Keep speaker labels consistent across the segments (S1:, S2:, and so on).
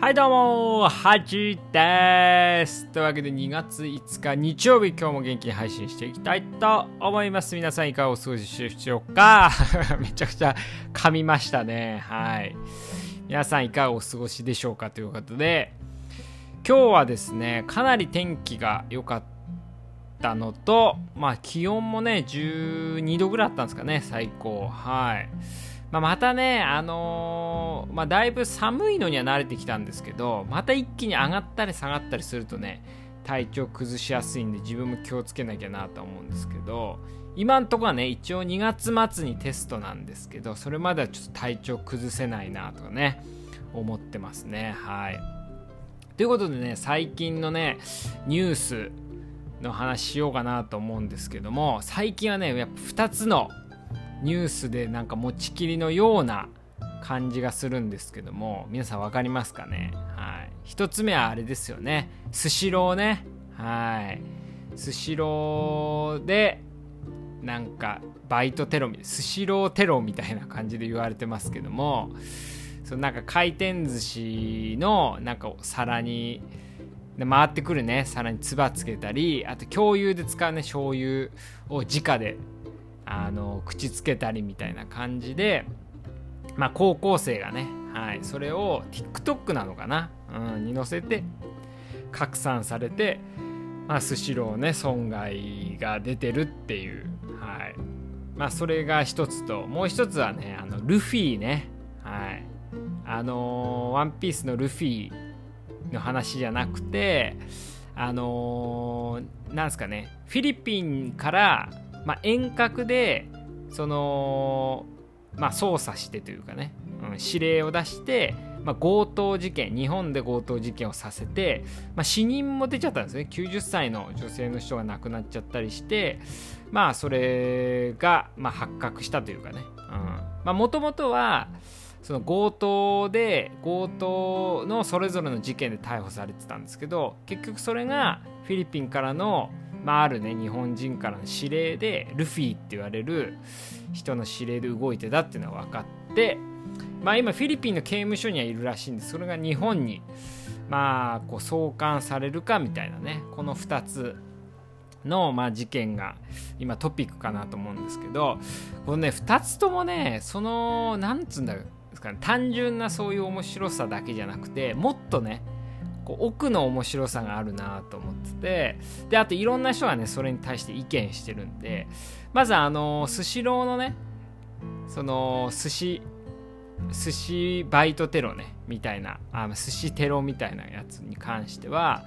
S1: はいどうもはじです。というわけで2月5日日曜日今日も元気に配信していきたいと思います。皆さんいかがお過ごしでしょうか？めちゃくちゃ噛みましたね。はい。皆さんいかがお過ごしでしょうかということで今日はですねかなり天気が良かったのとまあ気温もね12度ぐらいあったんですかね最高。はい。まあ、またね、あのー、まあ、だいぶ寒いのには慣れてきたんですけど、また一気に上がったり下がったりするとね、体調崩しやすいんで自分も気をつけなきゃなと思うんですけど、今んとこはね、一応2月末にテストなんですけど、それまではちょっと体調崩せないなとかね、思ってますね。はい。ということでね、最近のね、ニュースの話しようかなと思うんですけども、最近はね、やっぱ2つのニュースでなんか持ちきりのような感じがするんですけども皆さん分かりますかね？はい。一つ目はあれですよね。スシローね。はい。スシローでなんかバイトテロスシローテロみたいな感じで言われてますけどもそのなんか回転寿司のなんか皿に回ってくるね。皿に唾つけたりあと共有で使うね。醤油を直であの口つけたりみたいな感じで、まあ、高校生がね、はい、それを TikTok なのかな、うん、に載せて拡散されて、まあ、スシローね損害が出てるっていう、はい。まあ、それが一つともう一つはねあのルフィね、はい、あのー、ワンピースのルフィの話じゃなくてあのー、なんすかねフィリピンからまあ、遠隔でその、まあ、操作してというかね、うん、指令を出して、まあ、強盗事件日本で強盗事件をさせて、まあ、死人も出ちゃったんですね。90歳の女性の人が亡くなっちゃったりしてまあそれが、まあ、発覚したというかね。もともとはその強盗で強盗のそれぞれの事件で逮捕されてたんですけど結局それがフィリピンからのまあ、あるね日本人からの指令でルフィって言われる人の指令で動いてたっていうのが分かってまあ今フィリピンの刑務所にはいるらしいんです。それが日本にまあこう送還されるかみたいなねこの2つの、まあ、事件が今トピックかなと思うんですけどこのね2つともねそのなんつうんだですかね単純なそういう面白さだけじゃなくてもっとねこう奥の面白さがあるなと思っててであといろんな人がねそれに対して意見してるんでまずあのスシローのねその寿司寿司バイトテロねみたいなあ寿司テロみたいなやつに関しては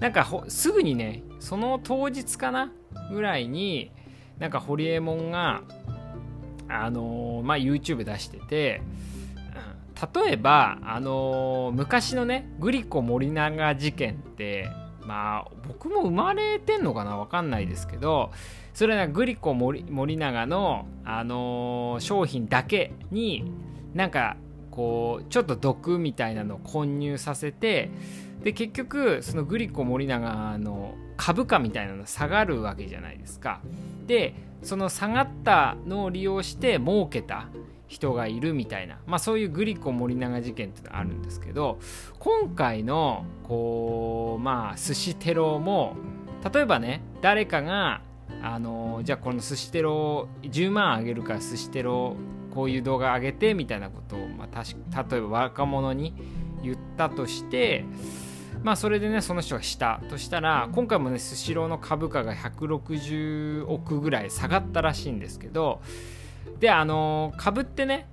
S1: なんかすぐにねその当日かなぐらいになんかホリエモンがあのー、まあ YouTube 出してて例えば、あのー、昔のねグリコ森永事件ってまあ僕も生まれてんのかな？分かんないですけどそれはグリコ森森永の、あのー、商品だけになんかこうちょっと毒みたいなのを混入させてで結局そのグリコ森永の株価みたいなの下がるわけじゃないですか。でその下がったのを利用して儲けた人がいるみたいな、まあ、そういうグリコ森永事件っていうのがあるんですけど今回のこうまあ寿司テロも例えばね誰かがあのじゃあこの寿司テロ10万あげるから寿司テロこういう動画上げてみたいなことを、まあ、例えば若者に言ったとしてまあそれでねその人がしたとしたら今回もねスシローの株価が160億ぐらい下がったらしいんですけどであの株ってね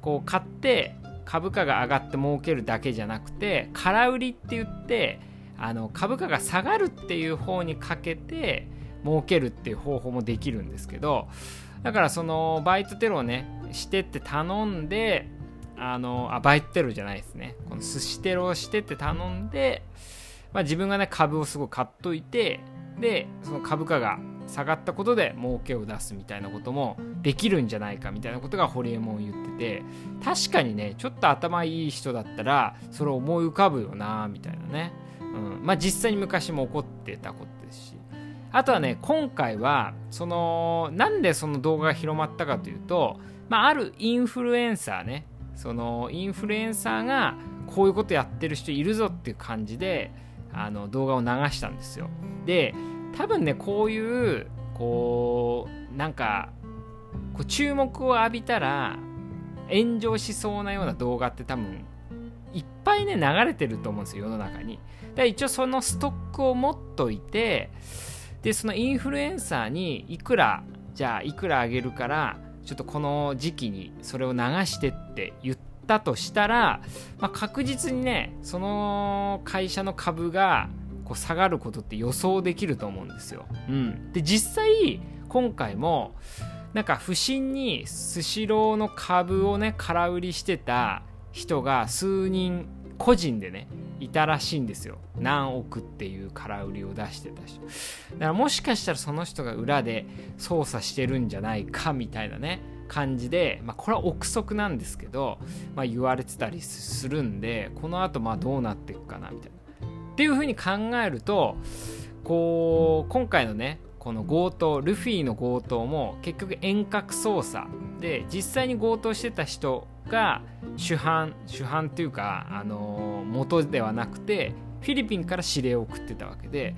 S1: こう買って株価が上がって儲けるだけじゃなくて空売りって言ってあの株価が下がるっていう方にかけて儲けるっていう方法もできるんですけどだからそのバイトテロをねしてって頼んであのあバイトテロじゃないですね。この寿司テロをしてって頼んで、まあ、自分がね株をすごい買っといてでその株価が下がったことで儲けを出すみたいなこともできるんじゃないかみたいなことがホリエモン言ってて確かにねちょっと頭いい人だったらそれ思い浮かぶよなみたいなね、うん、まあ実際に昔も起こってたことですし。あとはね今回はそのなんでその動画が広まったかというと、まあ、あるインフルエンサーね。そのインフルエンサーがこういうことやってる人いるぞっていう感じであの動画を流したんですよ。で多分ねこういうこうなんかこう注目を浴びたら炎上しそうなような動画って多分いっぱいね流れてると思うんですよ世の中に。で一応そのストックを持っといてでそのインフルエンサーにいくらじゃあいくらあげるからちょっとこの時期にそれを流してって言ったとしたら、まあ、確実にねその会社の株がこう下がることって予想できると思うんですよ。うん、で実際今回もなんか不審にスシローの株をね空売りしてた人が数人個人でねいたらしいんですよ。何億っていう空売りを出してた人。だからもしかしたらその人が裏で操作してるんじゃないかみたいなね感じで、まあ、これは憶測なんですけど、まあ、言われてたりするんでこのあとまあどうなっていくかなみたいなっていうふうに考えるとこう今回のねこの強盗ルフィの強盗も結局遠隔操作。で実際に強盗してた人が主犯主犯っていうか、あの、元ではなくてフィリピンから指令を送ってたわけで。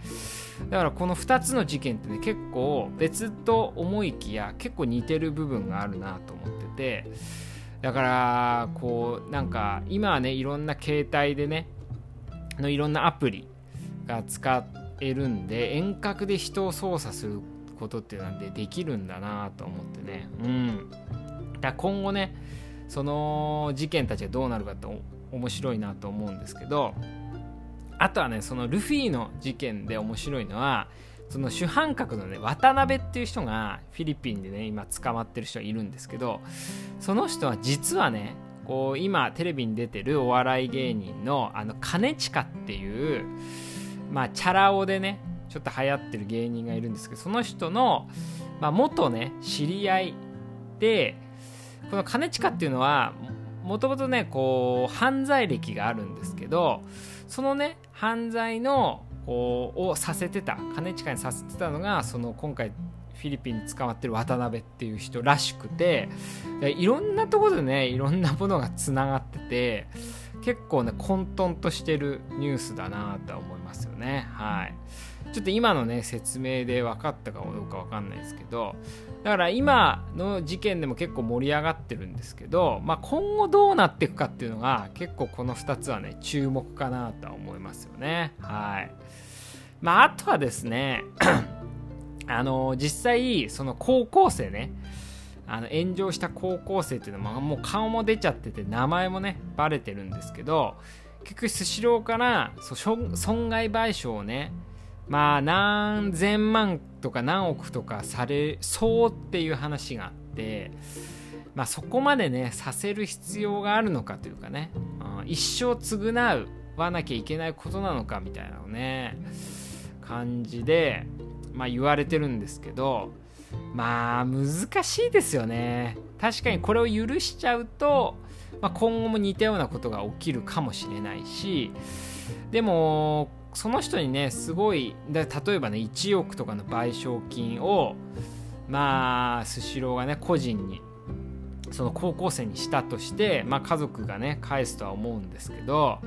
S1: だからこの2つの事件ってね結構別と思いきや結構似てる部分があるなと思ってて。だからこうなんか今はねいろんな携帯でねのいろんなアプリが使えるんで遠隔で人を操作することってなんでできるんだなと思ってね。うん。だ今後ねその事件たちがどうなるかって面白いなと思うんですけどあとはねそのルフィの事件で面白いのはその主犯格のね渡辺っていう人がフィリピンでね今捕まってる人いるんですけどその人は実はねこう今テレビに出てるお笑い芸人のあの兼近っていうまあチャラ男でねちょっと流行ってる芸人がいるんですけどその人の、まあ、元ね知り合いでこの兼近っていうのはもともとねこう犯罪歴があるんですけどそのね犯罪のをさせてた兼近にさせてたのがその今回ィリピンに捕まってる渡辺っていう人らしくていろんなとこでねいろんなものがつながってて結構ね混沌としてるニュースだなとは思いますよね。はい。ちょっと今のね説明で分かったかどうか分かんないですけどだから今の事件でも結構盛り上がってるんですけど、まあ、今後どうなっていくかっていうのが結構この2つはね注目かなとは思いますよね。はい。まああとはですねあの実際その高校生ねあの炎上した高校生っていうのはもう顔も出ちゃってて名前もねバレてるんですけど結局スシローから損害賠償をねまあ何千万とか何億とかされそうっていう話があってまあそこまでねさせる必要があるのかというかね、うん、一生償わなきゃいけないことなのかみたいなのね感じでまあ言われてるんですけどまあ難しいですよね。確かにこれを許しちゃうと、まあ、今後も似たようなことが起きるかもしれないしでもその人にねすごい例えばね1億とかの賠償金をまあスシローがね個人にその高校生にしたとして、まあ、家族がね返すとは思うんですけど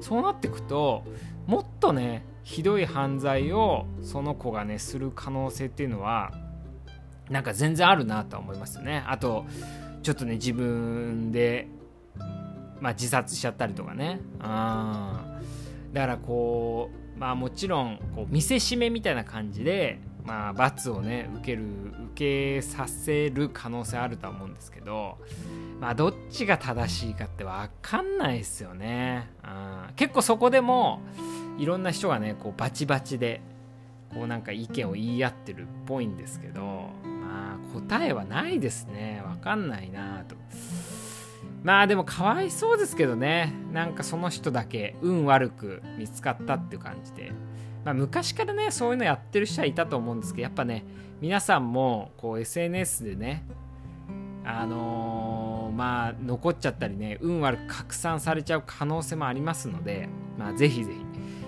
S1: そうなってくともっとねひどい犯罪をその子がねする可能性っていうのはなんか全然あるなとは思いますね。あとちょっとね自分で、まあ、自殺しちゃったりとかね。あだからこうまあもちろんこう見せしめみたいな感じでまあ罰をね受ける受けさせる可能性あるとは思うんですけどまあどっちが正しいかって分かんないですよね、うん、結構そこでもいろんな人がねこうバチバチでこうなんか意見を言い合ってるっぽいんですけどまあ答えはないですね。分かんないなと。まあでもかわいそうですけどね。なんかその人だけ運悪く見つかったっていう感じで、まあ、昔からねそういうのやってる人はいたと思うんですけどやっぱね皆さんもこう SNS でねあのー、まあ残っちゃったりね運悪く拡散されちゃう可能性もありますのでまあぜひぜひ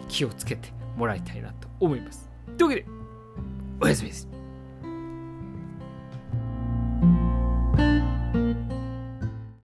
S1: 気をつけてもらいたいなと思います。というわけでおやすみです。